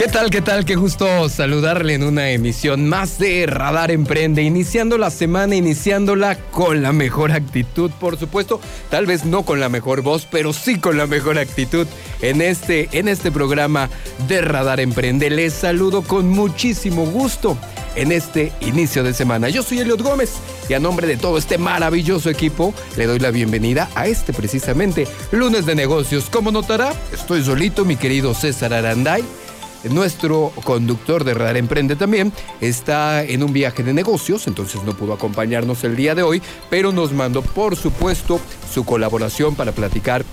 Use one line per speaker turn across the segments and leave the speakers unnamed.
¿Qué tal? ¿Qué tal? Qué gusto saludarle en una emisión más de Radar Emprende, iniciando la semana, iniciándola con la mejor actitud, por supuesto, tal vez no con la mejor voz, pero sí con la mejor actitud en este, en este programa de Radar Emprende. Les saludo con muchísimo gusto en este inicio de semana. Yo soy Eliot Gómez y a nombre de todo este maravilloso equipo le doy la bienvenida a este precisamente lunes de negocios. Como notará, estoy solito, mi querido César Aranday nuestro conductor de Radar Emprende también está en un viaje de negocios, entonces no pudo acompañarnos el día de hoy, pero nos mandó por supuesto su colaboración para platicar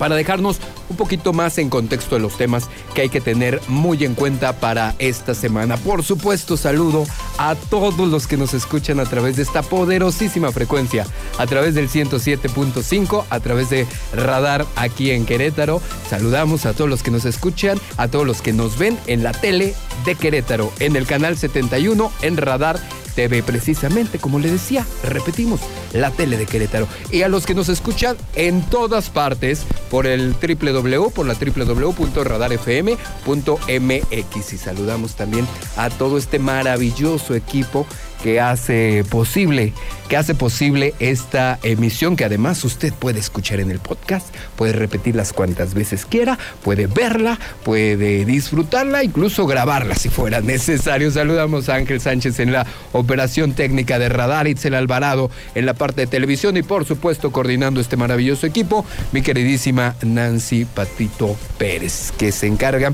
para dejarnos un poquito más en contexto de los temas que hay que tener muy en cuenta para esta semana. Por supuesto, saludo a todos los que nos escuchan a través de esta poderosísima frecuencia, a través del 107.5, a través de Radar aquí en Querétaro. Saludamos a todos los que nos escuchan, a todos los que nos ven en la tele de Querétaro, en el canal 71, en Radar Precisamente, como le decía, repetimos, la tele de Querétaro. Y a los que nos escuchan en todas partes por el www, por la www.radarfm.mx. Y saludamos también a todo este maravilloso equipo que hace posible, que hace posible esta emisión que además usted puede escuchar en el podcast, puede repetirlas cuantas veces quiera, puede verla, puede disfrutarla, incluso grabarla si fuera necesario. Saludamos a Ángel Sánchez en la operación técnica de Radar, Itzel Alvarado en la parte de televisión y por supuesto coordinando este maravilloso equipo, mi queridísima Nancy Patito Pérez, que se encarga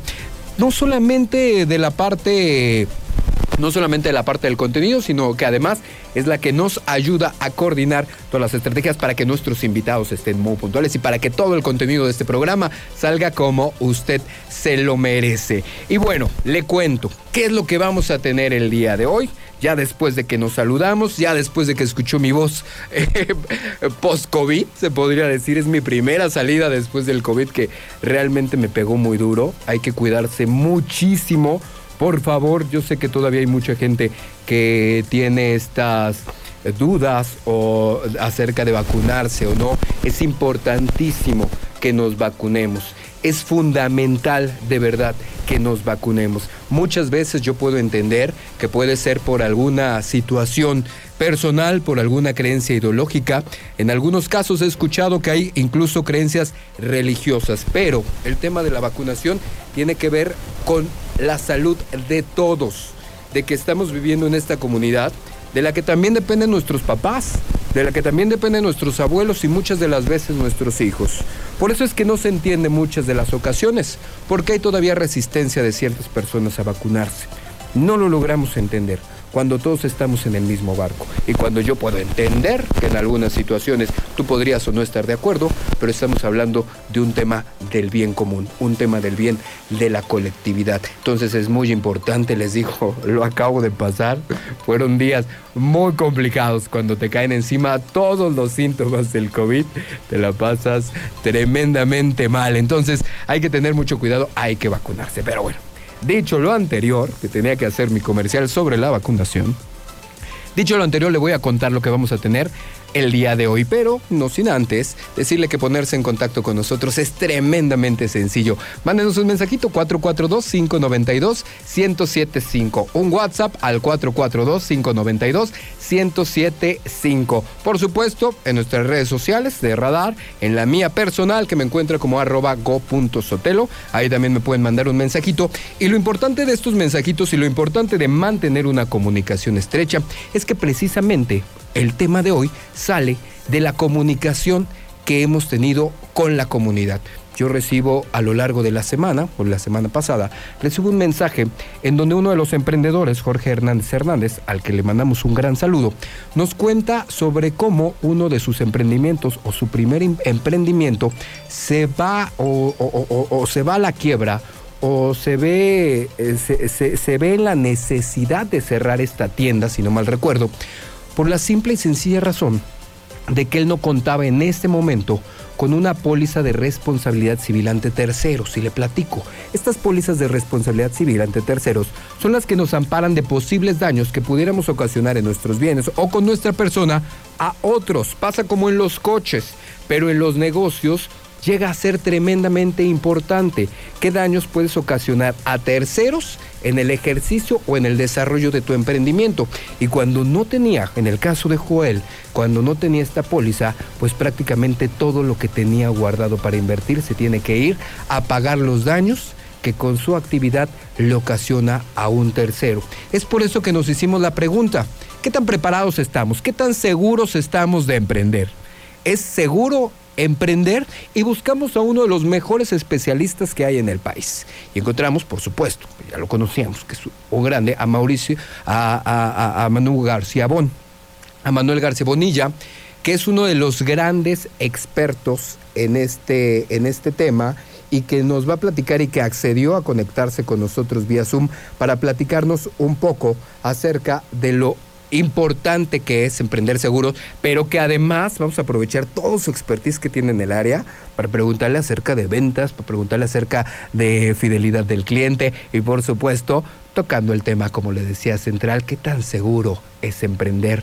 no solamente de la parte no solamente la parte del contenido, sino que además es la que nos ayuda a coordinar todas las estrategias para que nuestros invitados estén muy puntuales y para que todo el contenido de este programa salga como usted se lo merece. Y bueno, le cuento, ¿qué es lo que vamos a tener el día de hoy? Ya después de que nos saludamos, ya después de que escuchó mi voz eh, post-COVID, se podría decir, es mi primera salida después del COVID que realmente me pegó muy duro. Hay que cuidarse muchísimo por favor, yo sé que todavía hay mucha gente que tiene estas dudas o acerca de vacunarse o no. Es importantísimo que nos vacunemos. Es fundamental de verdad que nos vacunemos. Muchas veces yo puedo entender que puede ser por alguna situación personal, por alguna creencia ideológica. En algunos casos he escuchado que hay incluso creencias religiosas, pero el tema de la vacunación tiene que ver con la salud de todos, de que estamos viviendo en esta comunidad, de la que también dependen nuestros papás, de la que también dependen nuestros abuelos y muchas de las veces nuestros hijos. Por eso es que no se entiende muchas de las ocasiones, porque hay todavía resistencia de ciertas personas a vacunarse. No lo logramos entender cuando todos estamos en el mismo barco. Y cuando yo puedo entender que en algunas situaciones tú podrías o no estar de acuerdo, pero estamos hablando de un tema del bien común, un tema del bien de la colectividad. Entonces es muy importante, les digo, lo acabo de pasar, fueron días muy complicados cuando te caen encima todos los síntomas del COVID, te la pasas tremendamente mal. Entonces hay que tener mucho cuidado, hay que vacunarse. Pero bueno, Dicho lo anterior, que tenía que hacer mi comercial sobre la vacunación, dicho lo anterior, le voy a contar lo que vamos a tener el día de hoy, pero no sin antes decirle que ponerse en contacto con nosotros es tremendamente sencillo. Mándenos un mensajito 442-592-1075, un WhatsApp al 442-592-1075. Por supuesto, en nuestras redes sociales de Radar, en la mía personal que me encuentra como arroba go.sotelo, ahí también me pueden mandar un mensajito. Y lo importante de estos mensajitos y lo importante de mantener una comunicación estrecha es que precisamente el tema de hoy sale de la comunicación que hemos tenido con la comunidad. Yo recibo a lo largo de la semana, o la semana pasada, recibo un mensaje en donde uno de los emprendedores, Jorge Hernández Hernández, al que le mandamos un gran saludo, nos cuenta sobre cómo uno de sus emprendimientos o su primer em-, emprendimiento se va o, se va a la quiebra o se ve, eh, se, se ve en la necesidad de cerrar esta tienda, si no mal recuerdo, por la simple y sencilla razón de que él no contaba en este momento con una póliza de responsabilidad civil ante terceros. Y le platico, estas pólizas de responsabilidad civil ante terceros son las que nos amparan de posibles daños que pudiéramos ocasionar en nuestros bienes o con nuestra persona a otros. Pasa como en los coches, pero en los negocios llega a ser tremendamente importante. ¿Qué daños puedes ocasionar a terceros en el ejercicio o en el desarrollo de tu emprendimiento? Y cuando no tenía, en el caso de Joel, cuando no tenía esta póliza, pues prácticamente todo lo que tenía guardado para invertir se tiene que ir a pagar los daños que con su actividad le ocasiona a un tercero. Es por eso que nos hicimos la pregunta, ¿qué tan preparados estamos? ¿Qué tan seguros estamos de emprender? ¿Es seguro emprender? Y buscamos a uno de los mejores especialistas que hay en el país. Y encontramos, por supuesto, ya lo conocíamos, que es un grande, a Mauricio, a, a Manuel García Bon, a Manuel García Bonilla, que es uno de los grandes expertos en este, en este tema y que nos va a platicar y que accedió a conectarse con nosotros vía Zoom para platicarnos un poco acerca de lo importante que es emprender seguros, pero que además vamos a aprovechar todo su expertise que tiene en el área para preguntarle acerca de ventas, para preguntarle acerca de fidelidad del cliente y por supuesto tocando el tema, como le decía, central, qué tan seguro es emprender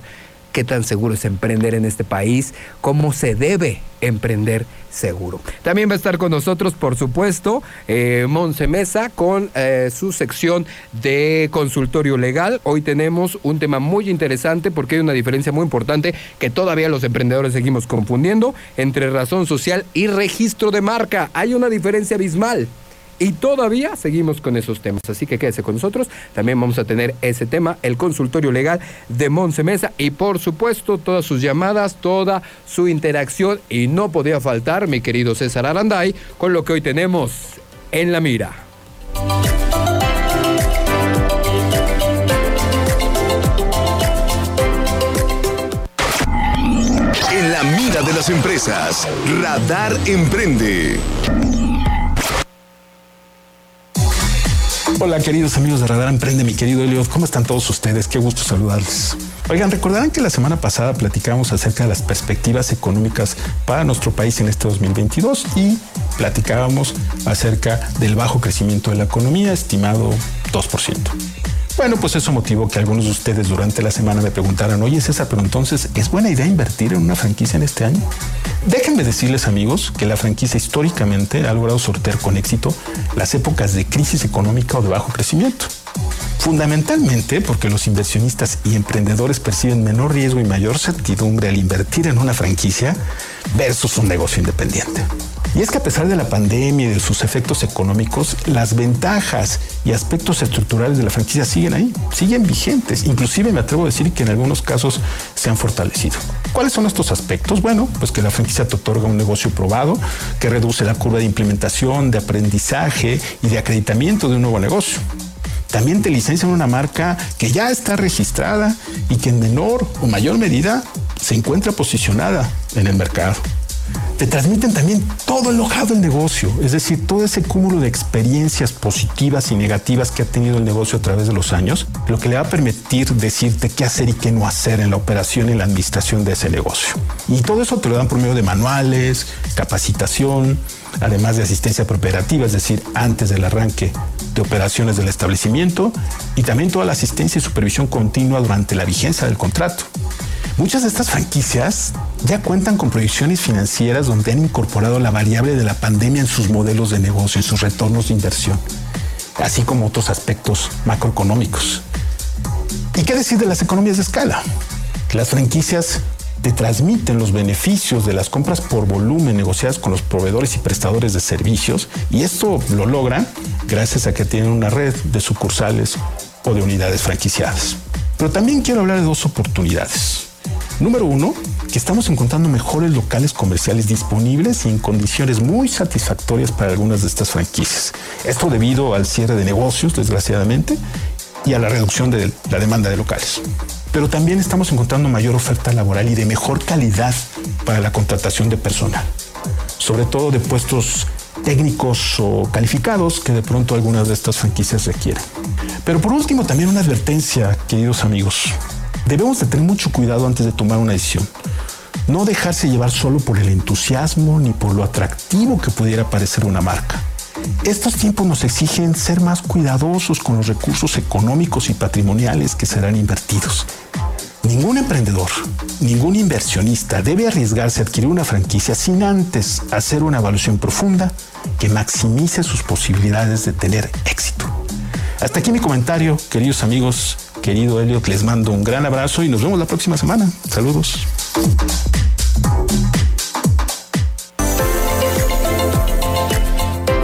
qué tan seguro es emprender en este país, cómo se debe emprender seguro. También va a estar con nosotros, por supuesto, eh, Monse Mesa con eh, su sección de consultorio legal. Hoy tenemos un tema muy interesante porque hay una diferencia muy importante que todavía los emprendedores seguimos confundiendo entre razón social y registro de marca. Hay una diferencia abismal. Y todavía seguimos con esos temas. Así que quédese con nosotros. También vamos a tener ese tema, el consultorio legal de Monse Mesa. Y por supuesto, todas sus llamadas, toda su interacción. Y no podía faltar, mi querido César Aranday, con lo que hoy tenemos en la mira.
En la mira de las empresas, Radar Emprende.
Hola queridos amigos de Radar Emprende, mi querido Eliot, ¿cómo están todos ustedes? Qué gusto saludarles. Oigan, recordarán que la semana pasada platicamos acerca de las perspectivas económicas para nuestro país en este 2022 y platicábamos acerca del bajo crecimiento de la economía, estimado 2%. Bueno, pues eso motivó que algunos de ustedes durante la semana me preguntaran, oye César, pero entonces, ¿es buena idea invertir en una franquicia en este año? Déjenme decirles amigos que la franquicia históricamente ha logrado sortear con éxito las épocas de crisis económica o de bajo crecimiento. Fundamentalmente porque los inversionistas y emprendedores perciben menor riesgo y mayor certidumbre al invertir en una franquicia versus un negocio independiente. Y es que a pesar de la pandemia y de sus efectos económicos, las ventajas y aspectos estructurales de la franquicia siguen ahí, siguen vigentes. Inclusive me atrevo a decir que en algunos casos se han fortalecido. ¿Cuáles son estos aspectos? Bueno, pues que la franquicia te otorga un negocio probado, que reduce la curva de implementación, de aprendizaje y de acreditamiento de un nuevo negocio. También te licencian una marca que ya está registrada y que en menor o mayor medida se encuentra posicionada en el mercado te transmiten también todo el lojado del negocio, es decir, todo ese cúmulo de experiencias positivas y negativas que ha tenido el negocio a través de los años, lo que le va a permitir decirte qué hacer y qué no hacer en la operación y la administración de ese negocio. Y todo eso te lo dan por medio de manuales, capacitación, además de asistencia operativa, es decir, antes del arranque de operaciones del establecimiento y también toda la asistencia y supervisión continua durante la vigencia del contrato. Muchas de estas franquicias ya cuentan con proyecciones financieras donde han incorporado la variable de la pandemia en sus modelos de negocio, en sus retornos de inversión, así como otros aspectos macroeconómicos. ¿Y qué decir de las economías de escala? Las franquicias te transmiten los beneficios de las compras por volumen negociadas con los proveedores y prestadores de servicios y esto lo logran gracias a que tienen una red de sucursales o de unidades franquiciadas. Pero también quiero hablar de dos oportunidades. Número uno, que estamos encontrando mejores locales comerciales disponibles y en condiciones muy satisfactorias para algunas de estas franquicias. Esto debido al cierre de negocios, desgraciadamente, y a la reducción de la demanda de locales. Pero también estamos encontrando mayor oferta laboral y de mejor calidad para la contratación de personal, sobre todo de puestos técnicos o calificados que de pronto algunas de estas franquicias requieren. Pero por último, también una advertencia, queridos amigos. Debemos de tener mucho cuidado antes de tomar una decisión. No dejarse llevar solo por el entusiasmo ni por lo atractivo que pudiera parecer una marca. Estos tiempos nos exigen ser más cuidadosos con los recursos económicos y patrimoniales que serán invertidos. Ningún emprendedor, ningún inversionista debe arriesgarse a adquirir una franquicia sin antes hacer una evaluación profunda que maximice sus posibilidades de tener éxito. Hasta aquí mi comentario, queridos amigos, querido Elliot, les mando un gran abrazo y nos vemos la próxima semana. Saludos.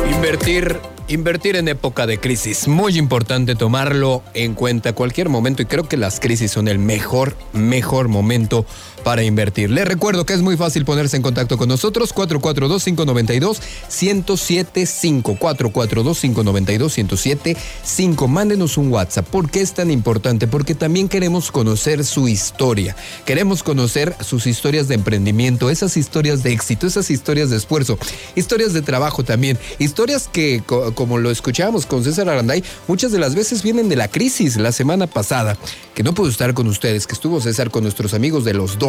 Invertir Invertir en época de crisis, muy importante tomarlo en cuenta cualquier momento y creo que las crisis son el mejor, mejor momento para invertir. Les recuerdo que es muy fácil ponerse en contacto con nosotros, 442-592-1075, 442-592-1075, mándenos un WhatsApp. ¿Por qué es tan importante? Porque también queremos conocer su historia, queremos conocer sus historias de emprendimiento, esas historias de éxito, esas historias de esfuerzo, historias de trabajo también, historias que como lo escuchábamos con César Aranday, muchas de las veces vienen de la crisis. La semana pasada, que no pudo estar con ustedes, que estuvo César con nuestros amigos de los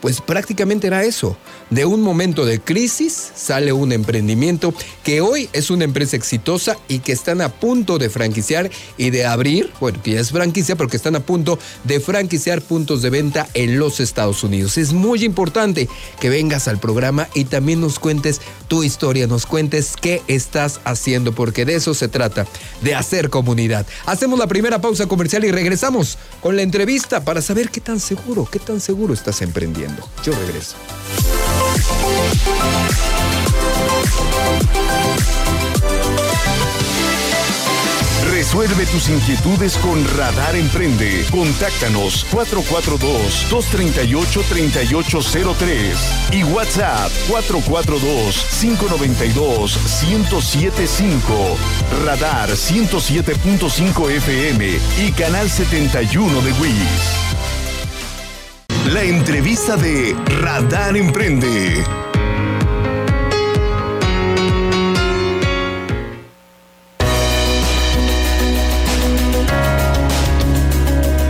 Pues prácticamente era eso. De un momento de crisis sale un emprendimiento que hoy es una empresa exitosa y que están a punto de franquiciar y de abrir, bueno, que ya es franquicia, pero que están a punto de franquiciar puntos de venta en los Estados Unidos. Es muy importante que vengas al programa y también nos cuentes tu historia, nos cuentes qué estás haciendo porque de eso se trata, de hacer comunidad. Hacemos la primera pausa comercial y regresamos con la entrevista para saber qué tan seguro, qué tan seguro emprendiendo. Yo regreso.
Resuelve tus inquietudes con Radar Emprende. Contáctanos 442-238-3803 y WhatsApp 442-592-1075. Radar 107.5 FM y Canal 71 de WIS. La entrevista de Radar Emprende.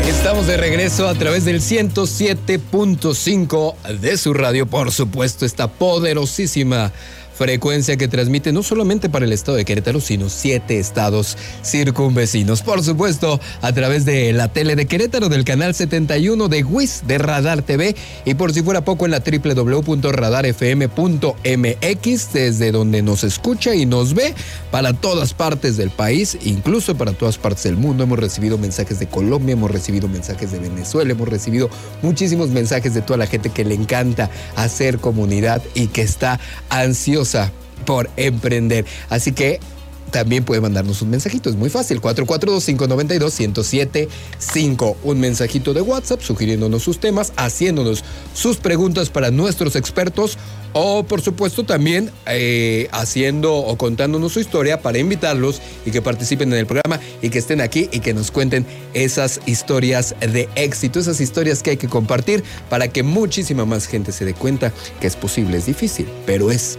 Estamos de regreso a través del 107.5 de su radio, por supuesto, esta poderosísima frecuencia que transmite no solamente para el estado de Querétaro, sino siete estados circunvecinos. Por supuesto, a través de la tele de Querétaro, del canal 71 de WIS de Radar TV y por si fuera poco en la www.radarfm.mx, desde donde nos escucha y nos ve para todas partes del país, incluso para todas partes del mundo. Hemos recibido mensajes de Colombia, hemos recibido mensajes de Venezuela, hemos recibido muchísimos mensajes de toda la gente que le encanta hacer comunidad y que está ansiosa por emprender. Así que también puede mandarnos un mensajito, es muy fácil, 442-592-1075. Un mensajito de WhatsApp sugiriéndonos sus temas, haciéndonos sus preguntas para nuestros expertos o por supuesto también eh, haciendo o contándonos su historia para invitarlos y que participen en el programa y que estén aquí y que nos cuenten esas historias de éxito, esas historias que hay que compartir para que muchísima más gente se dé cuenta que es posible, es difícil, pero es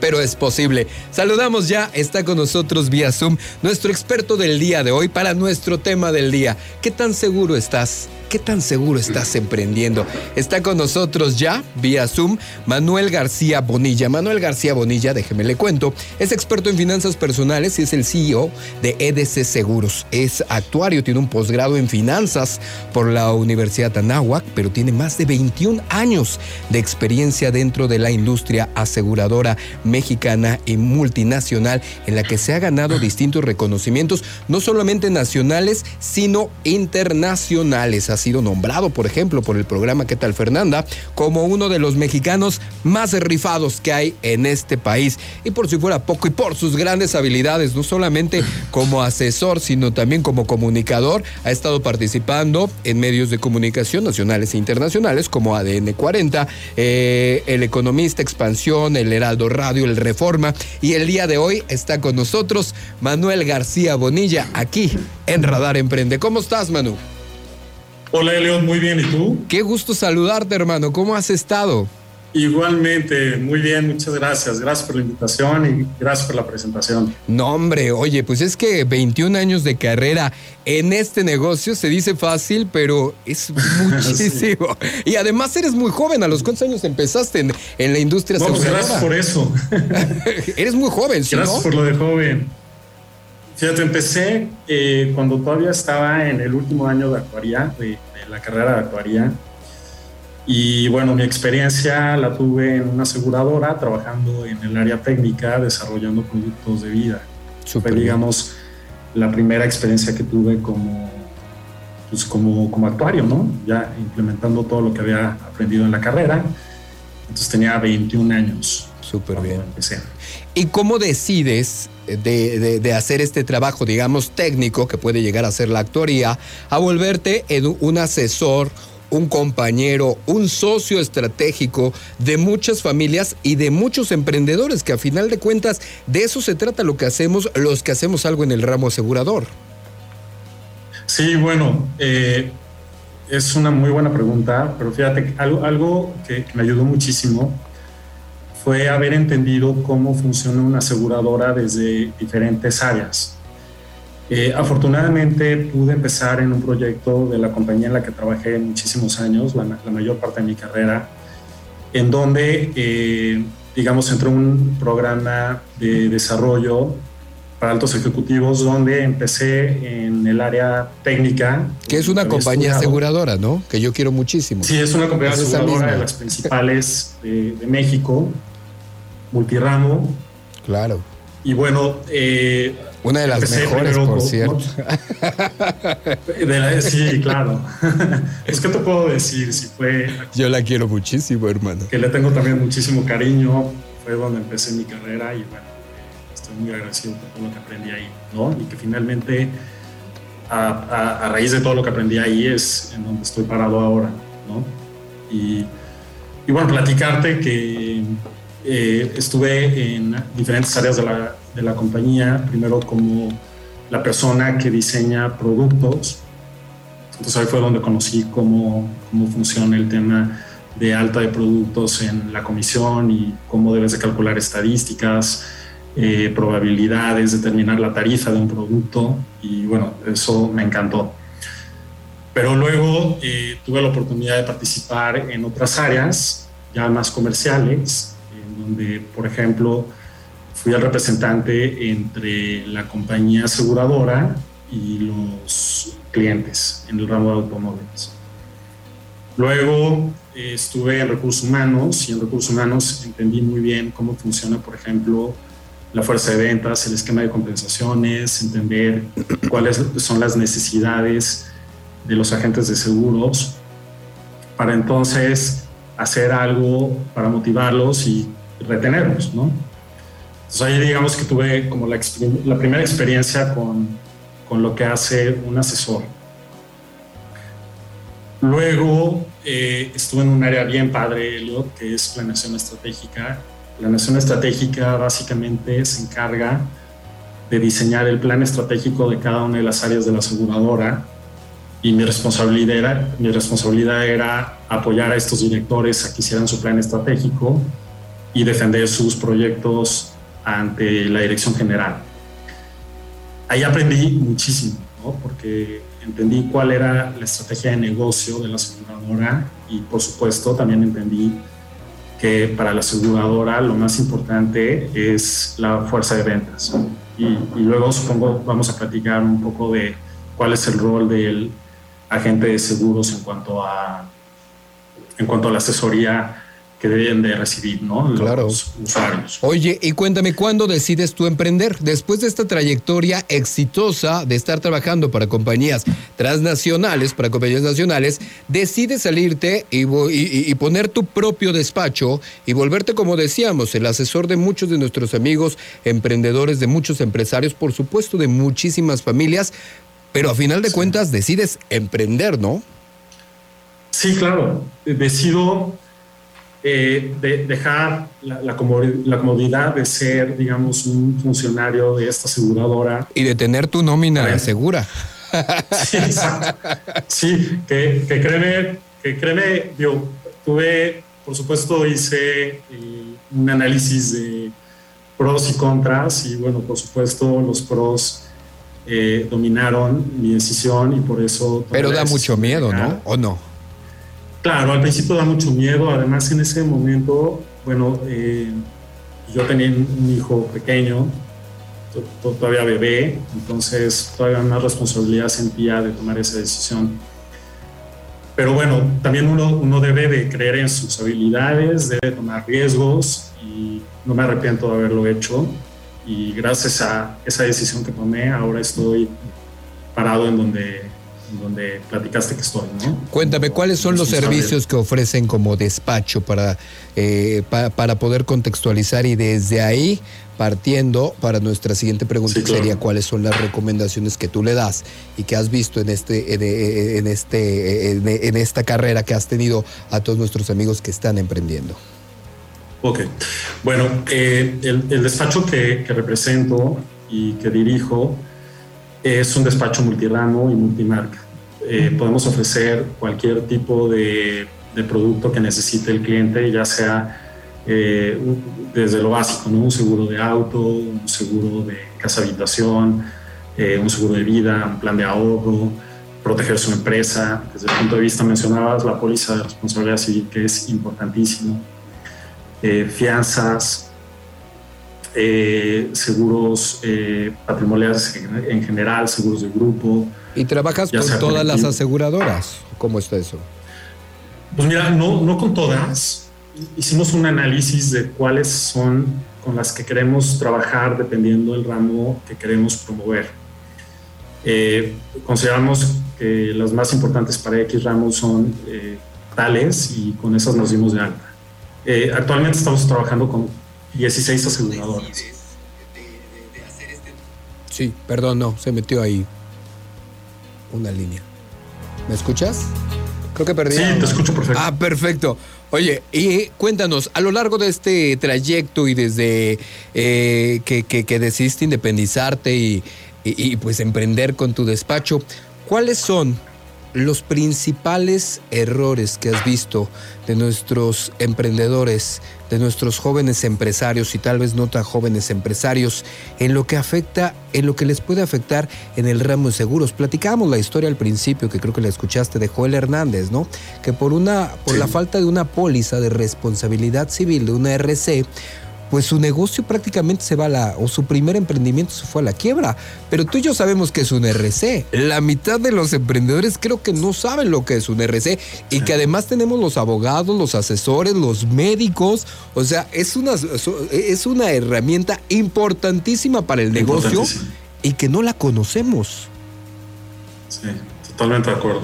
pero es posible. Saludamos ya, está con nosotros vía Zoom nuestro experto del día de hoy para nuestro tema del día. ¿Qué tan seguro estás ¿Qué tan seguro estás emprendiendo? Está con nosotros ya, vía Zoom, Manuel García Bonilla. Manuel García Bonilla, déjeme le cuento, es experto en finanzas personales y es el CEO de EDC Seguros. Es actuario, tiene un posgrado en finanzas por la Universidad Anáhuac, pero tiene más de 21 años de experiencia dentro de la industria aseguradora mexicana y multinacional, en la que se ha ganado distintos reconocimientos, no solamente nacionales, sino internacionales ha sido nombrado, por ejemplo, por el programa ¿Qué tal Fernanda? como uno de los mexicanos más rifados que hay en este país. Y por si fuera poco, y por sus grandes habilidades, no solamente como asesor, sino también como comunicador, ha estado participando en medios de comunicación nacionales e internacionales como ADN 40, eh, El Economista, Expansión, El Heraldo Radio, El Reforma. Y el día de hoy está con nosotros Manuel García Bonilla, aquí en Radar Emprende. ¿Cómo estás, Manu?
Hola, León, muy bien. ¿Y tú?
Qué gusto saludarte, hermano. ¿Cómo has estado?
Igualmente, muy bien, muchas gracias. Gracias por la invitación y gracias por la presentación.
No, hombre, oye, pues es que 21 años de carrera en este negocio se dice fácil, pero es muchísimo. Y además eres muy joven. ¿A los cuántos años empezaste en, en la industria
Vamos, gracias por eso.
eres muy joven, ¿sí?
Gracias por lo de joven. Fíjate, empecé eh, cuando todavía estaba en el último año de actuaría, de, la carrera de actuaría. Y bueno, mi experiencia la tuve en una aseguradora, trabajando en el área técnica, desarrollando productos de vida. Fue, digamos, la primera experiencia que tuve como, pues como, como actuario, ¿no? Ya implementando todo lo que había aprendido en la carrera. Entonces tenía 21 años.
Súper bien. ¿Y cómo decides de, hacer este trabajo, digamos, técnico, que puede llegar a ser la actuaría, a volverte un asesor, un compañero, un socio estratégico de muchas familias y de muchos emprendedores, que a final de cuentas de eso se trata lo que hacemos, los que hacemos algo en el ramo asegurador.
Sí, bueno, eh, es una muy buena pregunta, pero fíjate, algo, algo que me ayudó muchísimo fue haber entendido cómo funciona una aseguradora desde diferentes áreas. Eh, afortunadamente pude empezar en un proyecto de la compañía en la que trabajé muchísimos años, la, mayor parte de mi carrera, en donde, eh, digamos, entró un programa de desarrollo para altos ejecutivos donde empecé en el área técnica.
Que es una compañía aseguradora, ¿no? Que yo quiero muchísimo.
Sí, es una compañía aseguradora de las principales de México multiramo.
Claro.
Y bueno, eh,
una de las mejores, por cierto.
sí, claro. pues, ¿qué te puedo decir? Si fue.
Yo la quiero muchísimo, hermano.
Que le tengo también muchísimo cariño. Fue donde empecé mi carrera y bueno, estoy muy agradecido por todo lo que aprendí ahí, ¿no? Y que finalmente, a, a raíz de todo lo que aprendí ahí, es en donde estoy parado ahora, ¿no? Y, y bueno, platicarte que eh, estuve en diferentes áreas de la, de la, compañía, primero como la persona que diseña productos. Entonces ahí fue donde conocí cómo, cómo funciona el tema de alta de productos en la comisión y cómo debes de calcular estadísticas, eh, probabilidades, determinar la tarifa de un producto y bueno, eso me encantó. Pero luego eh, tuve la oportunidad de participar en otras áreas ya más comerciales donde, por ejemplo, fui el representante entre la compañía aseguradora y los clientes en el ramo de automóviles. Luego eh, estuve en recursos humanos y en recursos humanos entendí muy bien cómo funciona, por ejemplo, la fuerza de ventas, el esquema de compensaciones, entender cuáles son las necesidades de los agentes de seguros para entonces hacer algo para motivarlos y retenerlos, ¿no? Entonces ahí digamos que tuve como la, la primera experiencia con, con, lo que hace un asesor. Luego eh, estuve en un área bien padre, Elliot, que es planeación estratégica. La nación estratégica básicamente se encarga de diseñar el plan estratégico de cada una de las áreas de la aseguradora y mi responsabilidad era, mi responsabilidad era apoyar a estos directores a que hicieran su plan estratégico y defender sus proyectos ante la dirección general. Ahí aprendí muchísimo, ¿no? porque entendí cuál era la estrategia de negocio de la aseguradora y por supuesto también entendí que para la aseguradora lo más importante es la fuerza de ventas. Y, y, luego supongo vamos a platicar un poco de cuál es el rol del agente de seguros en cuanto a, en cuanto a la asesoría que deben de recibir, ¿no? Los usuarios.
Oye, y cuéntame, ¿cuándo decides tú emprender? Después de esta trayectoria exitosa de estar trabajando para compañías transnacionales, para compañías nacionales, decides salirte y, y, poner tu propio despacho y volverte, como decíamos, el asesor de muchos de nuestros amigos emprendedores, de muchos empresarios, por supuesto, de muchísimas familias, pero a final de cuentas decides emprender, ¿no?
Sí, claro. Decido eh, de dejar la, comodidad de ser, digamos, un funcionario de esta aseguradora.
Y de tener tu nómina segura.
Sí, exacto. Sí, que, que créeme, que créeme, yo tuve, por supuesto, hice eh, un análisis de pros y contras y bueno, por supuesto, los pros eh, dominaron mi decisión y por eso...
Pero da mucho miedo, ¿no? ¿O no?
Claro, al principio da mucho miedo, además en ese momento, bueno, eh, yo tenía un hijo pequeño todavía bebé, entonces todavía más responsabilidad sentía de tomar esa decisión. Pero bueno, también uno, debe de creer en sus habilidades, debe tomar riesgos y no me arrepiento de haberlo hecho. Y gracias a esa decisión que tomé, ahora estoy parado en donde, donde platicaste que estoy. ¿no?
Cuéntame, ¿cuáles son los servicios que ofrecen como despacho para, eh, para poder contextualizar y desde ahí partiendo para nuestra siguiente pregunta sería cuáles son las recomendaciones que tú le das y que has visto en este en, este en, esta carrera que has tenido a todos nuestros amigos que están emprendiendo.
Ok, bueno, eh, el, despacho que, que, represento y que dirijo es un despacho multiramo y multimarca. Eh, podemos ofrecer cualquier tipo de, producto que necesite el cliente, ya sea eh, desde lo básico, ¿no? un seguro de auto, un seguro de casa habitación, eh, un seguro de vida, un plan de ahorro, proteger su empresa. Desde el punto de vista, mencionabas la póliza de responsabilidad civil, que es importantísimo, fianzas, eh, seguros eh, patrimoniales en general, seguros de grupo.
¿Y trabajas con todas las aseguradoras? ¿Cómo está eso?
Pues mira, no, no con todas. Hicimos un análisis de cuáles son con las que queremos trabajar dependiendo del ramo que queremos promover. Eh, consideramos que las más importantes para X ramos son tales y con esas nos dimos de alta. actualmente estamos trabajando con 16 aseguradoras.
Sí, perdón, no, se metió ahí una línea. ¿Me escuchas? Creo que perdí.
Sí, te escucho perfecto.
Ah, perfecto. Oye, y cuéntanos, a lo largo de este trayecto y desde eh, que, que, decidiste independizarte y, y pues emprender con tu despacho, ¿cuáles son los principales errores que has visto de nuestros emprendedores, de nuestros jóvenes empresarios y tal vez no tan jóvenes empresarios en lo que afecta, en lo que les puede afectar en el ramo de seguros. Platicábamos la historia al principio, que creo que la escuchaste de Joel Hernández, ¿no? Que por una, por la falta de una póliza de responsabilidad civil de una RC, pues su negocio prácticamente se va a la, o su primer emprendimiento se fue a la quiebra. Pero tú y yo sabemos que es un RC. La mitad de los emprendedores creo que no saben lo que es un RC y que además tenemos los abogados, los asesores, los médicos. O sea, es una, es una herramienta importantísima para el negocio y que no la conocemos.
Sí, totalmente de acuerdo.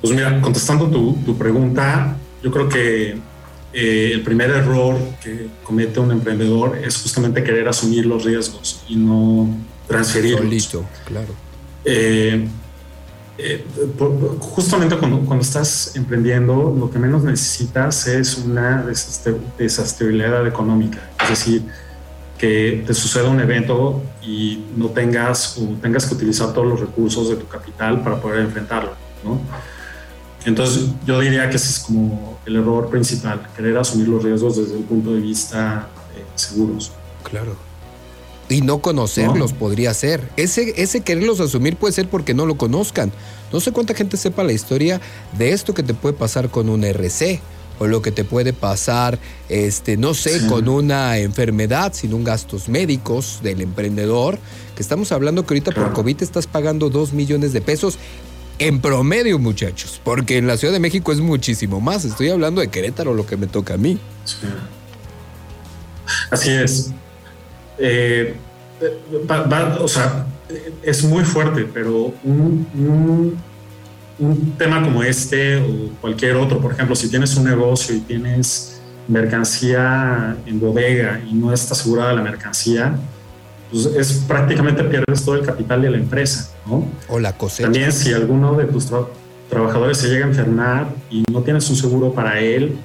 Pues mira, contestando tu, tu pregunta, yo creo que eh, el primer error que comete un emprendedor es justamente querer asumir los riesgos y no transferirlos.
Listo, claro.
Eh, eh, justamente cuando, cuando, estás emprendiendo, lo que menos necesitas es una desestabilidad económica. Es decir, que te suceda un evento y no tengas o tengas que utilizar todos los recursos de tu capital para poder enfrentarlo. ¿no? Entonces yo diría que ese es como el error principal, querer asumir los riesgos desde el punto de vista eh, seguros.
Claro. Y no conocerlos podría ser. Ese, ese quererlos asumir puede ser porque no lo conozcan. No sé cuánta gente sepa la historia de esto que te puede pasar con un RC o lo que te puede pasar, este, no sé, con una enfermedad, sin un gastos médicos del emprendedor, que estamos hablando que ahorita por COVID estás pagando dos millones de pesos en promedio, muchachos, porque en la Ciudad de México es muchísimo más. Estoy hablando de Querétaro, lo que me toca a mí.
Así es. Eh, o sea, es muy fuerte, pero un, un, tema como este o cualquier otro, por ejemplo, si tienes un negocio y tienes mercancía en bodega y no está asegurada la mercancía, pues es prácticamente pierdes todo el capital de la empresa, ¿no?
O la cosecha.
También si alguno de tus trabajadores se llega a enfermar y no tienes un seguro para él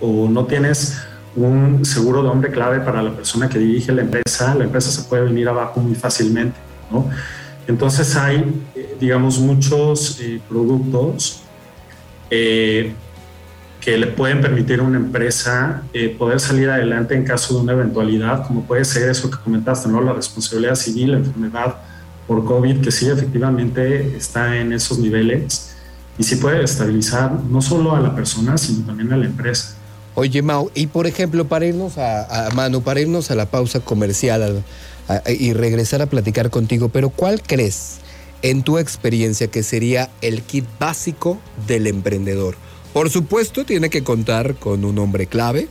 o no tienes un seguro de hombre clave para la persona que dirige la empresa, la empresa se puede venir abajo muy fácilmente, ¿no? Entonces hay, eh, digamos, muchos eh, productos eh, que le pueden permitir a una empresa eh, poder salir adelante en caso de una eventualidad, como puede ser eso que comentaste, ¿no? la responsabilidad civil, la enfermedad por COVID, que sí efectivamente está en esos niveles y sí puede estabilizar no solo a la persona, sino también a la empresa.
Oye, Mau, y por ejemplo, para irnos a, Manu, para irnos a la pausa comercial y regresar a platicar contigo, pero ¿cuál crees en tu experiencia que sería el kit básico del emprendedor? Por supuesto, tiene que contar con un hombre clave,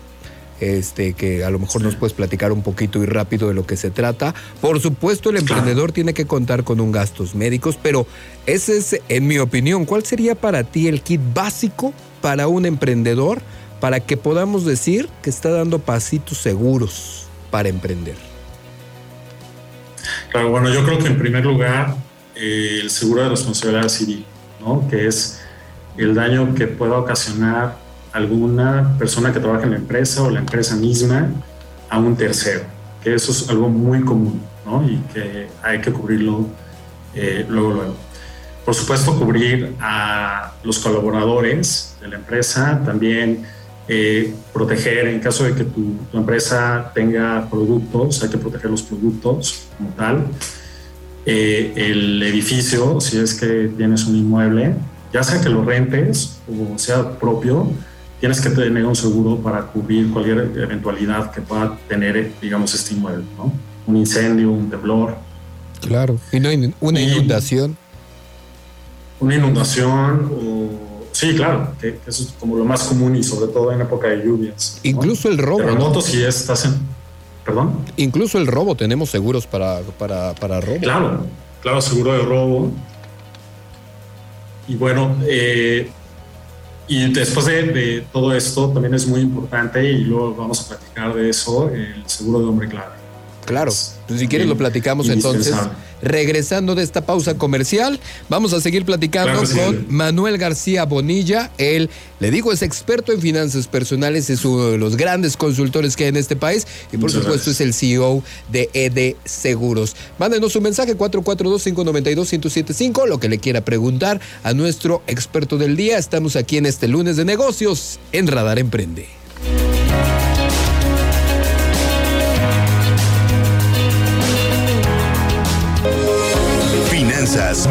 este, que a lo mejor nos puedes platicar un poquito y rápido de lo que se trata. Por supuesto, el emprendedor tiene que contar con un gastos médicos, pero ese es, en mi opinión, ¿cuál sería para ti el kit básico para un emprendedor para que podamos decir que está dando pasitos seguros para emprender?
Claro, bueno, yo creo que en primer lugar eh, el seguro de responsabilidad civil, ¿no? que es el daño que pueda ocasionar alguna persona que trabaja en la empresa o la empresa misma a un tercero, que eso es algo muy común ¿no? y que hay que cubrirlo eh, luego, luego. Por supuesto, cubrir a los colaboradores de la empresa, también eh, proteger, en caso de que tu, empresa tenga productos, hay que proteger los productos como tal. Eh, el edificio, si es que tienes un inmueble, ya sea que lo rentes o sea propio, tienes que tener un seguro para cubrir cualquier eventualidad que pueda tener, digamos, este inmueble, ¿no? Un incendio, un temblor.
Claro, y no una inundación.
Una inundación o Sí, claro, que, eso es como lo más común y sobre todo en época de lluvias.
Incluso el robo.
¿no? si estás en. Perdón.
Incluso el robo, tenemos seguros para, para, para robo.
Claro, claro, seguro de robo. Y bueno, eh, y después de, todo esto también es muy importante y luego vamos a platicar de eso, el seguro de hombre clave.
Claro, pues si quieres lo platicamos entonces. Regresando de esta pausa comercial, vamos a seguir platicando con Manuel García Bonilla. Él, le digo, es experto en finanzas personales, es uno de los grandes consultores que hay en este país y por supuesto es el CEO de ED Seguros. Mándenos un mensaje 442-592-1075, lo que le quiera preguntar a nuestro experto del día. Estamos aquí en este lunes de negocios en Radar Emprende.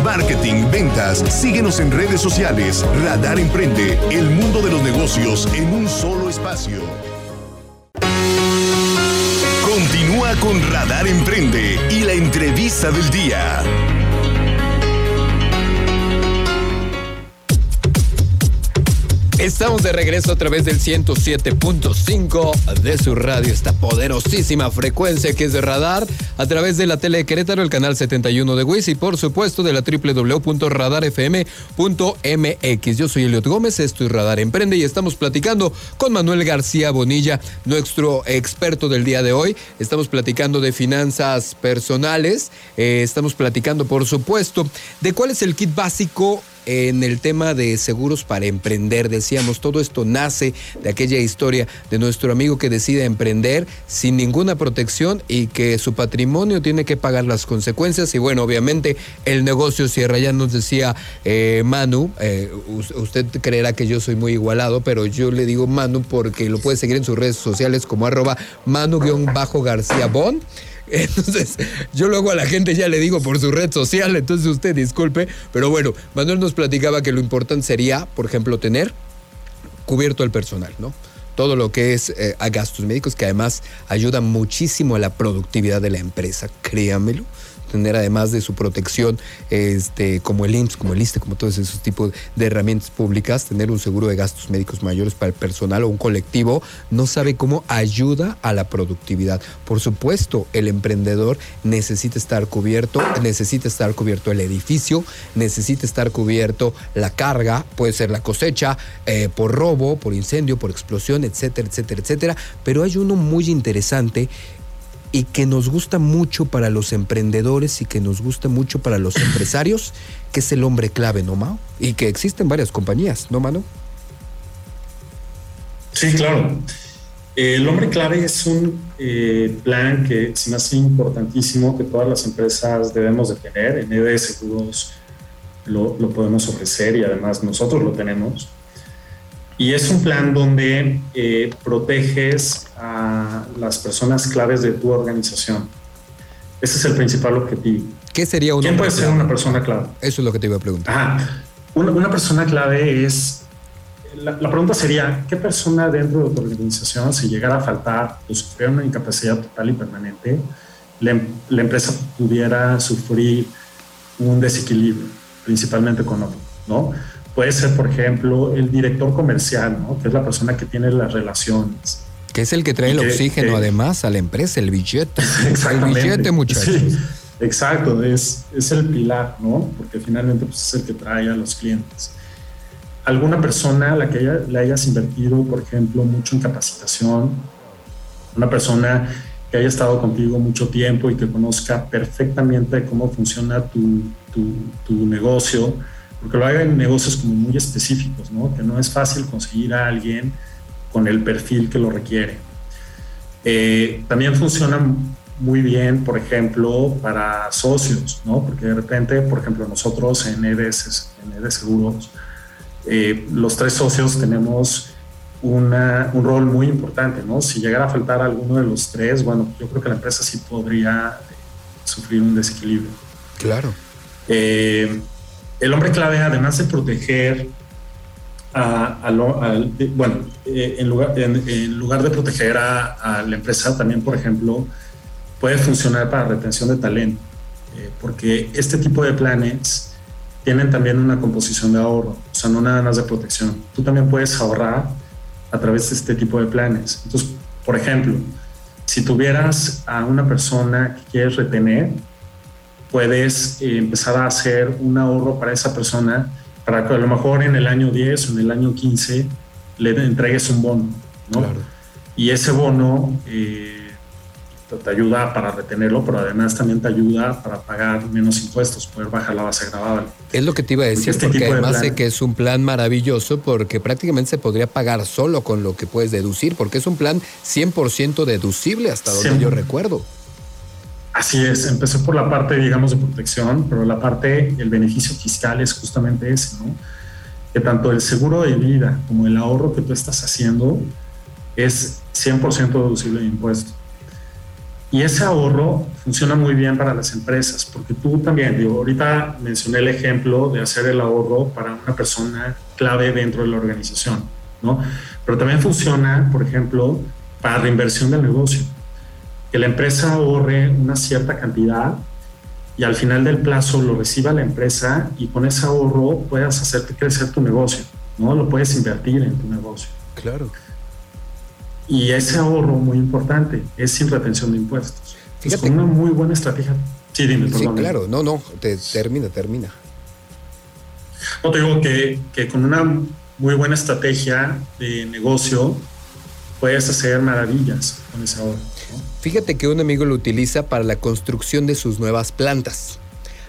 Marketing, ventas. Síguenos en redes sociales. Radar Emprende, el mundo de los negocios en un solo espacio. Continúa con Radar Emprende y la entrevista del día.
Estamos de regreso a través del 107.5 de su radio, esta poderosísima frecuencia que es de radar, a través de la tele de Querétaro, el canal 71 de WIS y por supuesto de la www.radarfm.mx. Yo soy Eliot Gómez, esto es Radar Emprende y estamos platicando con Manuel García Bonilla, nuestro experto del día de hoy. Estamos platicando de finanzas personales, eh, estamos platicando por supuesto de cuál es el kit básico en el tema de seguros para emprender. Decíamos, todo esto nace de aquella historia de nuestro amigo que decide emprender sin ninguna protección y que su patrimonio tiene que pagar las consecuencias. Y bueno, obviamente el negocio cierra. Ya nos decía eh, Manu, eh, usted creerá que yo soy muy igualado, pero yo le digo Manu porque lo puede seguir en sus redes sociales como arroba Manu-García Bond. Entonces, yo luego a la gente ya le digo por su red social, entonces usted disculpe, pero bueno, Manuel nos platicaba que lo importante sería, por ejemplo, tener cubierto el personal, ¿no? Todo lo que es eh, a gastos médicos, que además ayuda muchísimo a la productividad de la empresa, créanmelo tener además de su protección, este, como el IMSS, como el ISTE, como todos esos tipos de herramientas públicas, tener un seguro de gastos médicos mayores para el personal o un colectivo, no sabe cómo ayuda a la productividad. Por supuesto, el emprendedor necesita estar cubierto, necesita estar cubierto el edificio, necesita estar cubierto la carga, puede ser la cosecha, eh, por robo, por incendio, por explosión, etcétera, etcétera, etcétera. Pero hay uno muy interesante y que nos gusta mucho para los emprendedores y que nos gusta mucho para los empresarios, que es el hombre clave, ¿no, Mao? Y que existen varias compañías, ¿no, Mano?
Sí, claro. El hombre clave es un eh, plan que se me hace importantísimo que todas las empresas debemos de tener. En ED Seguros lo, lo podemos ofrecer y además nosotros lo tenemos. Y es un plan donde eh, proteges a las personas claves de tu organización. Ese es el principal objetivo.
¿Qué sería una
¿Quién puede ser una persona clave?
Eso es lo que te iba a preguntar.
Una, persona clave es la, pregunta sería, ¿qué persona dentro de tu organización, si llegara a faltar o sufriera una incapacidad total y permanente, la, la empresa pudiera sufrir un desequilibrio, principalmente económico, ¿no? Puede ser, por ejemplo, el director comercial, ¿no? Que es la persona que tiene las relaciones.
Que es el que trae el oxígeno además a la empresa, el billete.
Exactamente.
El billete, muchachos.
exacto, es, es el pilar, ¿no? Porque finalmente pues, es el que trae a los clientes alguna persona a la que le hayas invertido, por ejemplo, mucho en capacitación, una persona que haya estado contigo mucho tiempo y que conozca perfectamente cómo funciona tu, tu, negocio, porque lo haga en negocios como muy específicos, ¿no? que no es fácil conseguir a alguien con el perfil que lo requiere. Eh, también funciona muy bien, por ejemplo, para socios, ¿no? porque de repente, por ejemplo, nosotros en EDS, en EDS Seguros, eh, los tres socios tenemos un rol muy importante, ¿no? Si llegara a faltar alguno de los tres, bueno, yo creo que la empresa sí podría sufrir un desequilibrio.
Claro.
Eh, el hombre clave, además de proteger a, bueno, en, lugar, en, lugar de proteger a, la empresa, también, por ejemplo, puede funcionar para retención de talento, porque este tipo de planes tienen también una composición de ahorro, o sea, no nada más de protección. Tú también puedes ahorrar a través de este tipo de planes. Entonces, por ejemplo, si tuvieras a una persona que quieres retener, puedes eh, empezar a hacer un ahorro para esa persona para que a lo mejor en el año 10 o en el año 15 le entregues un bono, ¿no? Claro. Y ese bono eh, te ayuda para retenerlo, pero además también te ayuda para pagar menos impuestos, poder bajar la base gravable.
Es lo que te iba a decir, este porque además sé que es un plan maravilloso porque prácticamente se podría pagar solo con lo que puedes deducir, porque es un plan 100% deducible hasta donde yo recuerdo.
Así es, empezó por la parte, digamos, de protección, pero la parte, el beneficio fiscal es justamente ese, ¿no? Que tanto el seguro de vida como el ahorro que tú estás haciendo es 100% deducible de impuestos. Y ese ahorro funciona muy bien para las empresas, porque tú también, digo, ahorita mencioné el ejemplo de hacer el ahorro para una persona clave dentro de la organización, ¿no? Pero también funciona, por ejemplo, para reinversión del negocio. Que la empresa ahorre una cierta cantidad y al final del plazo lo reciba la empresa y con ese ahorro puedas hacerte crecer tu negocio, ¿no? Lo puedes invertir en tu negocio.
Claro.
Y ese ahorro muy importante es sin retención de impuestos. Fíjate. Es una muy buena estrategia. Sí, dime, perdón.
Sí, claro, no, no, te, termina, termina.
No te digo que, que con una muy buena estrategia de negocio puedes hacer maravillas con ese ahorro.
Fíjate que un amigo lo utiliza para la construcción de sus nuevas plantas.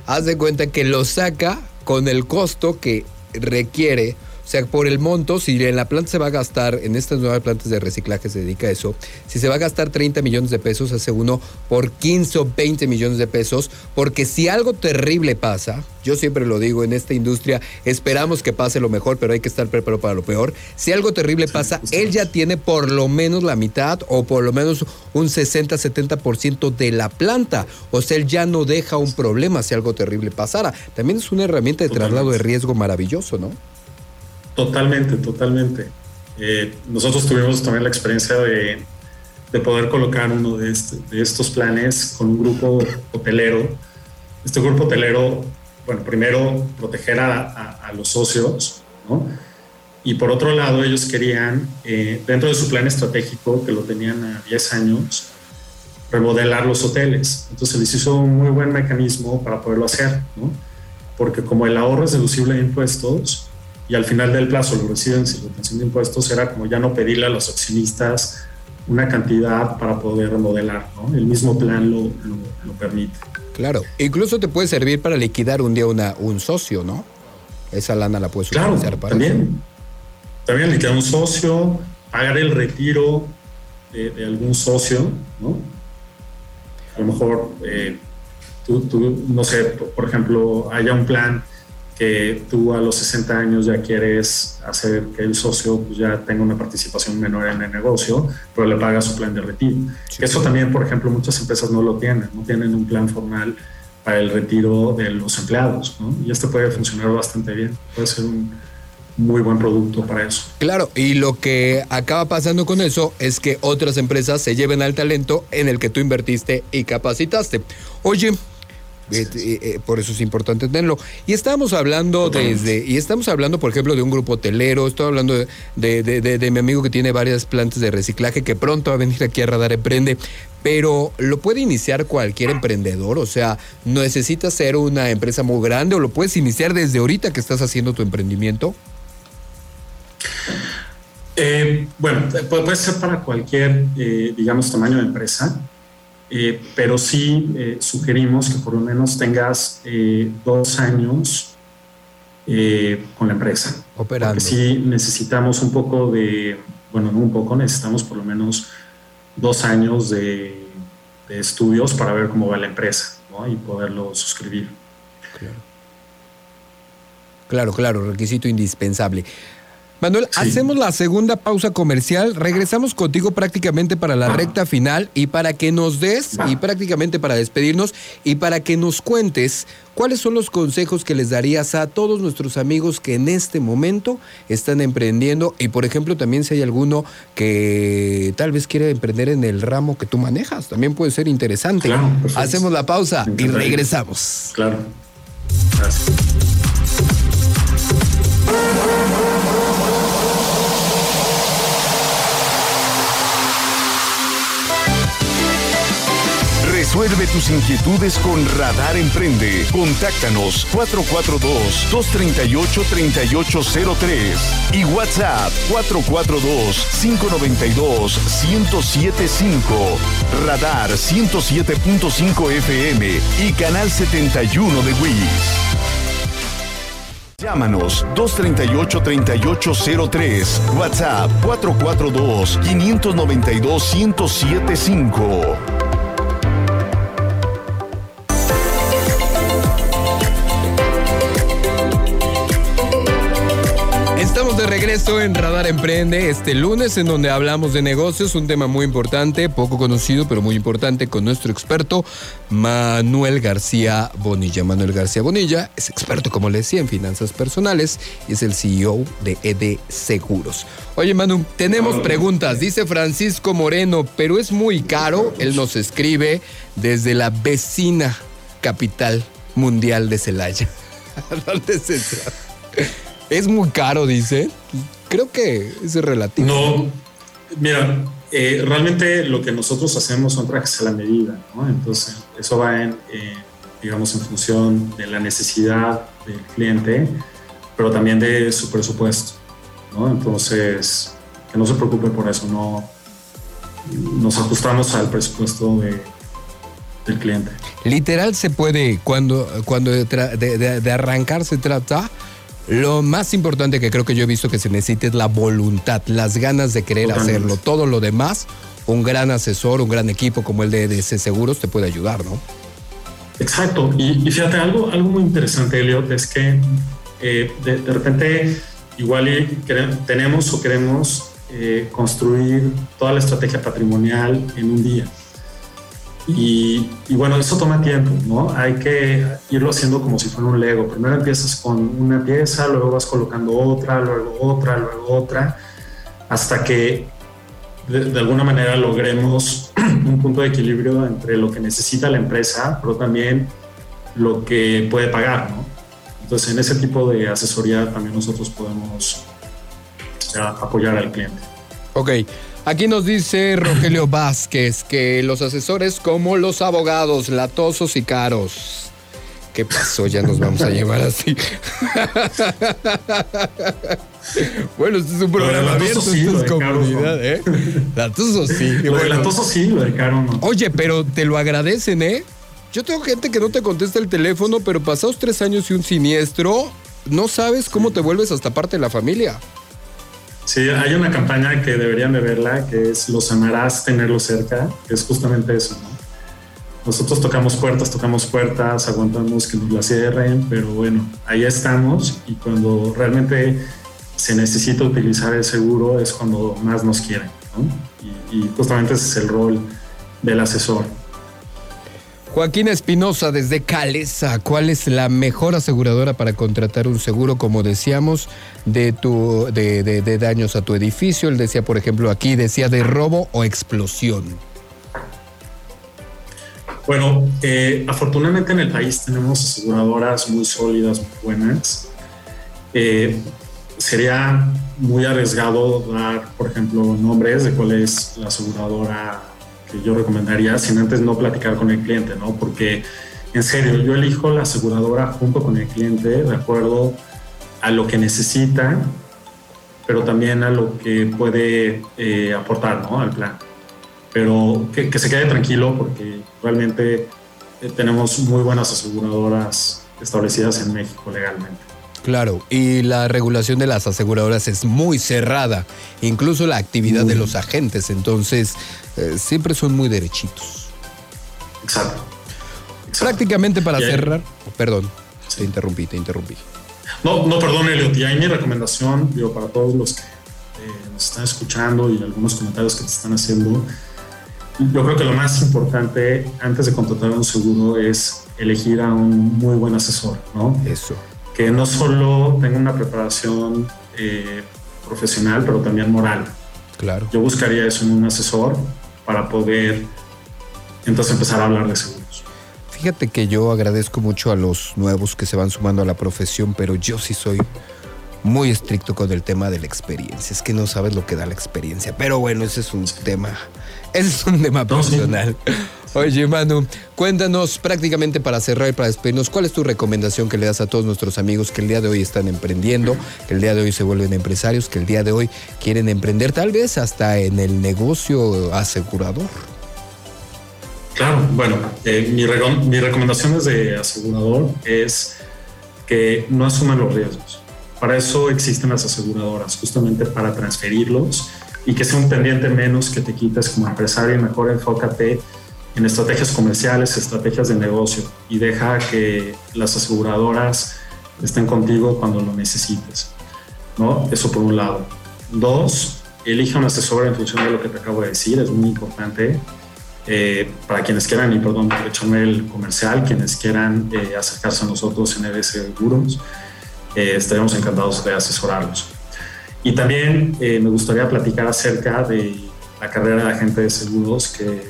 Haz de cuenta que lo saca con el costo que requiere o sea, por el monto, si en la planta se va a gastar, en estas nuevas plantas de reciclaje se dedica a eso, si se va a gastar 30 millones de pesos, hace uno por 15 o 20 millones de pesos, porque si algo terrible pasa, yo siempre lo digo, en esta industria esperamos que pase lo mejor, pero hay que estar preparado para lo peor. Si algo terrible pasa, él ya tiene por lo menos la mitad o por lo menos un 60-70% de la planta. O sea, él ya no deja un problema si algo terrible pasara. También es una herramienta de traslado de riesgo maravilloso, ¿no?
Totalmente, totalmente. Eh, nosotros tuvimos también la experiencia de, poder colocar uno de, este, de, estos planes con un grupo hotelero. Este grupo hotelero, bueno, primero proteger a, los socios, ¿no? Y por otro lado, ellos querían, eh, dentro de su plan estratégico, que lo tenían a 10 años, remodelar los hoteles. Entonces les hizo un muy buen mecanismo para poderlo hacer, ¿no? Porque como el ahorro es deducible de impuestos, y al final del plazo lo reciben sin retención de impuestos, era como ya no pedirle a los accionistas una cantidad para poder remodelar, ¿no? El mismo plan lo, lo, permite.
Claro, incluso te puede servir para liquidar un día una, un socio, ¿no? Esa lana la puedes utilizar para
también, También liquidar un socio, pagar el retiro de, algún socio, ¿no? A lo mejor, eh, tú, tú, no sé, por ejemplo, haya un plan que tú a los 60 años ya quieres hacer que el socio pues, ya tenga una participación menor en el negocio, pero le paga su plan de retiro. Eso también, por ejemplo, muchas empresas no lo tienen, no tienen un plan formal para el retiro de los empleados, ¿no? Y esto puede funcionar bastante bien, puede ser un, muy buen producto para eso.
Claro, y lo que acaba pasando con eso es que otras empresas se lleven al talento en el que tú invertiste y capacitaste. Oye, eh, eh, eh, por eso es importante tenerlo. Y estamos hablando desde, y estamos hablando, por ejemplo, de un grupo hotelero, estoy hablando de, de, mi amigo que tiene varias plantas de reciclaje que pronto va a venir aquí a Radar Emprende, pero lo puede iniciar cualquier emprendedor, o sea, no necesitas ser una empresa muy grande o lo puedes iniciar desde ahorita que estás haciendo tu emprendimiento.
bueno, puede ser para cualquier, digamos, tamaño de empresa. Eh, pero sí eh, sugerimos que por lo menos tengas eh, dos años con la empresa.
Operando.
Porque sí necesitamos un poco de, bueno, no un poco, necesitamos por lo menos dos años de, estudios para ver cómo va la empresa y poderlo suscribir.
Claro. Claro, claro, requisito indispensable. Manuel, hacemos la segunda pausa comercial, regresamos contigo prácticamente para la recta final y para que nos des, y prácticamente para despedirnos, y para que nos cuentes cuáles son los consejos que les darías a todos nuestros amigos que en este momento están emprendiendo y por ejemplo también si hay alguno que tal vez quiere emprender en el ramo que tú manejas, también puede ser interesante. hacemos la pausa y regresamos.
Claro. Gracias.
Resuelve tus inquietudes con Radar Emprende. Contáctanos 442-238-3803 y WhatsApp 442-592-1075. Radar 107.5 FM y Canal 71 de WIS. Llámanos 238-3803, WhatsApp 442-592-1075.
Regreso en Radar Emprende este lunes en donde hablamos de negocios, un tema muy importante, poco conocido pero muy importante con nuestro experto Manuel García Bonilla. Manuel García Bonilla es experto, como le decía, en finanzas personales y es el CEO de ED Seguros. Oye Manu, tenemos preguntas, dice Francisco Moreno, pero es muy caro, él nos escribe desde la vecina capital mundial de Celaya. ¿Dónde se es muy caro, dice. Creo que es relativo.
No, mira, eh, realmente lo que nosotros hacemos son trajes a la medida, ¿no? Entonces, eso va en, eh, digamos, en función de la necesidad del cliente, pero también de su presupuesto, ¿no? Entonces, que no se preocupe por eso, no nos ajustamos al presupuesto del cliente.
Literal se puede, cuando, cuando de, de arrancar se trata, lo más importante que creo que yo he visto que se necesita es la voluntad, las ganas de querer hacerlo. Todo lo demás, un gran asesor, un gran equipo como el de EDC Seguros te puede ayudar, ¿no?
Exacto. Y, fíjate, algo, algo muy interesante, Elliot, es que eh, de, repente igual tenemos o queremos eh, construir toda la estrategia patrimonial en un día. Y, bueno, eso toma tiempo, ¿no? Hay que irlo haciendo como si fuera un Lego. Primero empiezas con una pieza, luego vas colocando otra, luego otra, luego otra, hasta que de, alguna manera logremos un punto de equilibrio entre lo que necesita la empresa, pero también lo que puede pagar, ¿no? Entonces, en ese tipo de asesoría también nosotros podemos apoyar al cliente.
Ok. Aquí nos dice Rogelio Vázquez que los asesores como los abogados, latosos y caros. ¿Qué pasó? Ya nos vamos a llevar así. bueno, este es un programa abierto, sí, es comunidad, ¿eh? Latoso sí.
Lo de latoso sí, lo de caro no.
Oye, pero te lo agradecen, ¿eh? Yo tengo gente que no te contesta el teléfono, pero pasados tres años y un siniestro, no sabes cómo te vuelves hasta parte de la familia.
Sí, hay una campaña que deberían de verla, que es Los amarás tenerlo cerca, que es justamente eso, ¿no? Nosotros tocamos puertas, tocamos puertas, aguantamos que nos la cierren, pero bueno, ahí estamos y cuando realmente se necesita utilizar el seguro es cuando más nos quieren, ¿no? Y, y justamente ese es el rol del asesor.
Joaquín Espinosa desde Calesa, ¿cuál es la mejor aseguradora para contratar un seguro, como decíamos, de, tu, de, daños a tu edificio? Él decía, por ejemplo, aquí decía de robo o explosión.
Bueno, eh, afortunadamente en el país tenemos aseguradoras muy sólidas, muy buenas. Eh, sería muy arriesgado dar, por ejemplo, nombres de cuál es la aseguradora yo recomendaría sin antes no platicar con el cliente, ¿no? Porque, en serio, yo elijo la aseguradora junto con el cliente de acuerdo a lo que necesita, pero también a lo que puede eh, aportar, ¿no? Al plan pero que, se quede tranquilo porque realmente eh, tenemos muy buenas aseguradoras establecidas en México legalmente.
Claro, y la regulación de las aseguradoras es muy cerrada, incluso la actividad de los agentes, entonces eh, siempre son muy derechitos.
Exacto.
Prácticamente para cerrar, perdón, te interrumpí, te interrumpí.
No, no, perdón, Eliot, y ahí mi recomendación, digo, para todos los que eh, nos están escuchando y algunos comentarios que te están haciendo, yo creo que lo más importante antes de contratar un seguro es elegir a un muy buen asesor, ¿no?
Eso.
Que no solo tenga una preparación eh, profesional, pero también moral.
Claro.
Yo buscaría eso en un asesor para poder entonces empezar a hablar de seguros.
Fíjate que yo agradezco mucho a los nuevos que se van sumando a la profesión, pero yo sí soy muy estricto con el tema de la experiencia. Es que no sabes lo que da la experiencia. Pero bueno, ese es un tema ese es un tema personal. Oye, Manu, cuéntanos prácticamente para cerrar y para despedirnos, ¿cuál es tu recomendación que le das a todos nuestros amigos que el día de hoy están emprendiendo, que el día de hoy se vuelven empresarios, que el día de hoy quieren emprender tal vez hasta en el negocio asegurador?
Claro, bueno, eh, mi, mi recomendación desde asegurador es que no asuman los riesgos. Para eso existen las aseguradoras, justamente para transferirlos y que sea un pendiente menos que te quites como empresario y mejor enfócate en estrategias comerciales, estrategias de negocio y deja que las aseguradoras estén contigo cuando lo necesites. ¿no? Eso por un lado. Dos, elige un asesor en función de lo que te acabo de decir, es muy importante. Eh, para quienes quieran, y perdón, echarme el comercial, quienes quieran eh, acercarse a nosotros en EBS Seguros, eh, estaremos encantados de asesorarlos. Y también eh, me gustaría platicar acerca de la carrera de agente de seguros, que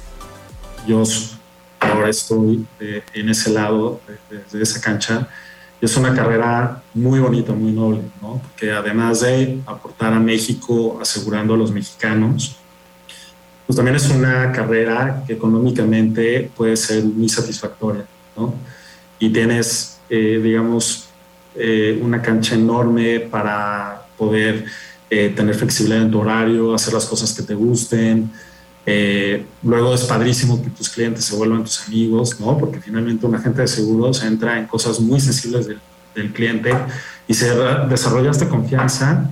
yo ahora estoy eh, en ese lado, de, esa cancha. Es una carrera muy bonita, muy noble, ¿no? porque además de aportar a México asegurando a los mexicanos, pues también es una carrera que económicamente puede ser muy satisfactoria. ¿no? Y tienes, eh, digamos, una cancha enorme para poder eh, tener flexibilidad en tu horario, hacer las cosas que te gusten. Eh, luego es padrísimo que tus clientes se vuelvan tus amigos, ¿no? Porque finalmente un agente de seguros entra en cosas muy sensibles del, cliente y se desarrolla esta confianza,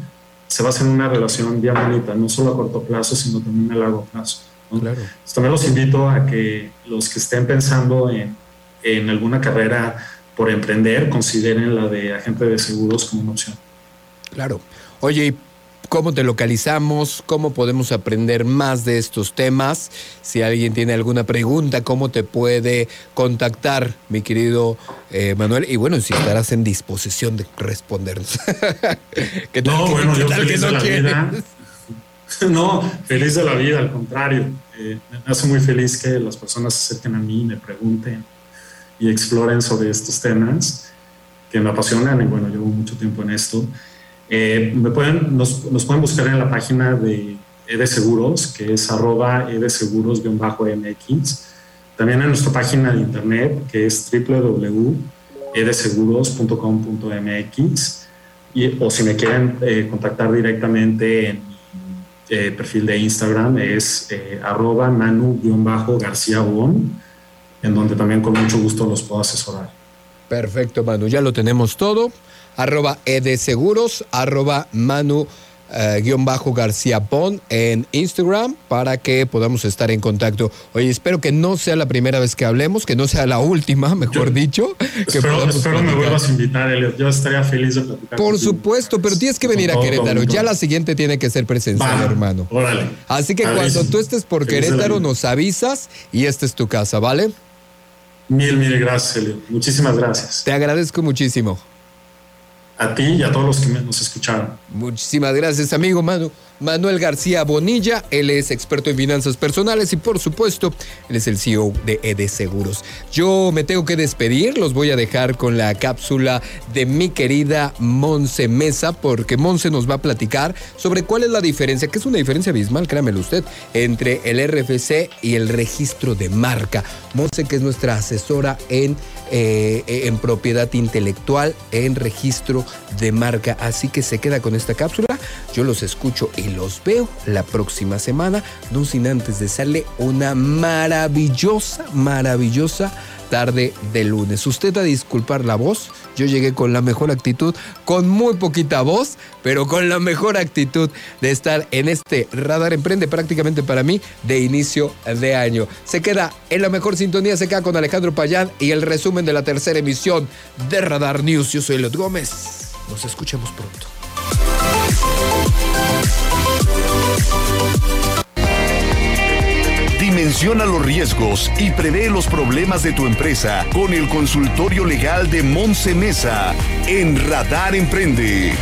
se va a hacer una relación bien bonita, no solo a corto plazo, sino también a largo plazo.
Claro.
también los invito a que los que estén pensando en, en alguna carrera por emprender, consideren la de agente de seguros como una opción.
Claro. Oye, cómo te localizamos, cómo podemos aprender más de estos temas. Si alguien tiene alguna pregunta, cómo te puede contactar, mi querido eh, Manuel. Y bueno, si estarás en disposición de respondernos.
no, bueno, yo feliz de la vida. No, feliz de la vida, al contrario. Eh, me hace muy feliz que las personas se acerquen a mí, me pregunten y exploren sobre estos temas que me apasionan. Y bueno, llevo mucho tiempo en esto. Eh, me pueden, nos, pueden buscar en la página de Seguros, que es arroba edeseguros-mx. También en nuestra página de internet, que es www.edeseguros.com.mx. Y, o si me quieren eh, contactar directamente en mi eh, perfil de Instagram, es arroba manu-garcía en donde también con mucho gusto los puedo asesorar.
Perfecto, Manu. Ya lo tenemos todo arroba edeseguros, arroba manu eh, guion bajo García Pon en Instagram para que podamos estar en contacto. Oye, espero que no sea la primera vez que hablemos, que no sea la última, mejor dicho.
Que espero, me vuelvas a invitar, Elliot. Yo estaría feliz de platicar.
Por supuesto, pero tienes que venir a Querétaro. Ya la siguiente tiene que ser presencial, hermano. Así que cuando tú estés por Querétaro, nos avisas y esta es tu casa, ¿vale?
Mil, mil gracias, Elio. Muchísimas gracias.
Te agradezco muchísimo.
A ti y a todos los que nos escucharon.
Muchísimas gracias, amigo Manu. Manuel García Bonilla, él es experto en finanzas personales y por supuesto, él es el CEO de ED Seguros. Yo me tengo que despedir, los voy a dejar con la cápsula de mi querida Monse Mesa, porque Monse nos va a platicar sobre cuál es la diferencia, que es una diferencia abismal, créamelo usted, entre el RFC y el registro de marca. Monse, que es nuestra asesora en eh, en propiedad intelectual, en registro de marca. Así que se queda con esta cápsula. Yo los escucho los veo la próxima semana, no sin antes de desearle una maravillosa, maravillosa tarde de lunes. Usted a disculpar la voz, yo llegué con la mejor actitud, con muy poquita voz, pero con la mejor actitud de estar en este radar emprende prácticamente para mí de inicio de año. Se queda en la mejor sintonía, se queda con Alejandro Payán y el resumen de la tercera emisión de Radar News. Yo soy Elot Gómez. Nos escuchamos pronto.
Dimensiona los riesgos y prevé los problemas de tu empresa con el consultorio legal de Monse Mesa en Radar Emprende.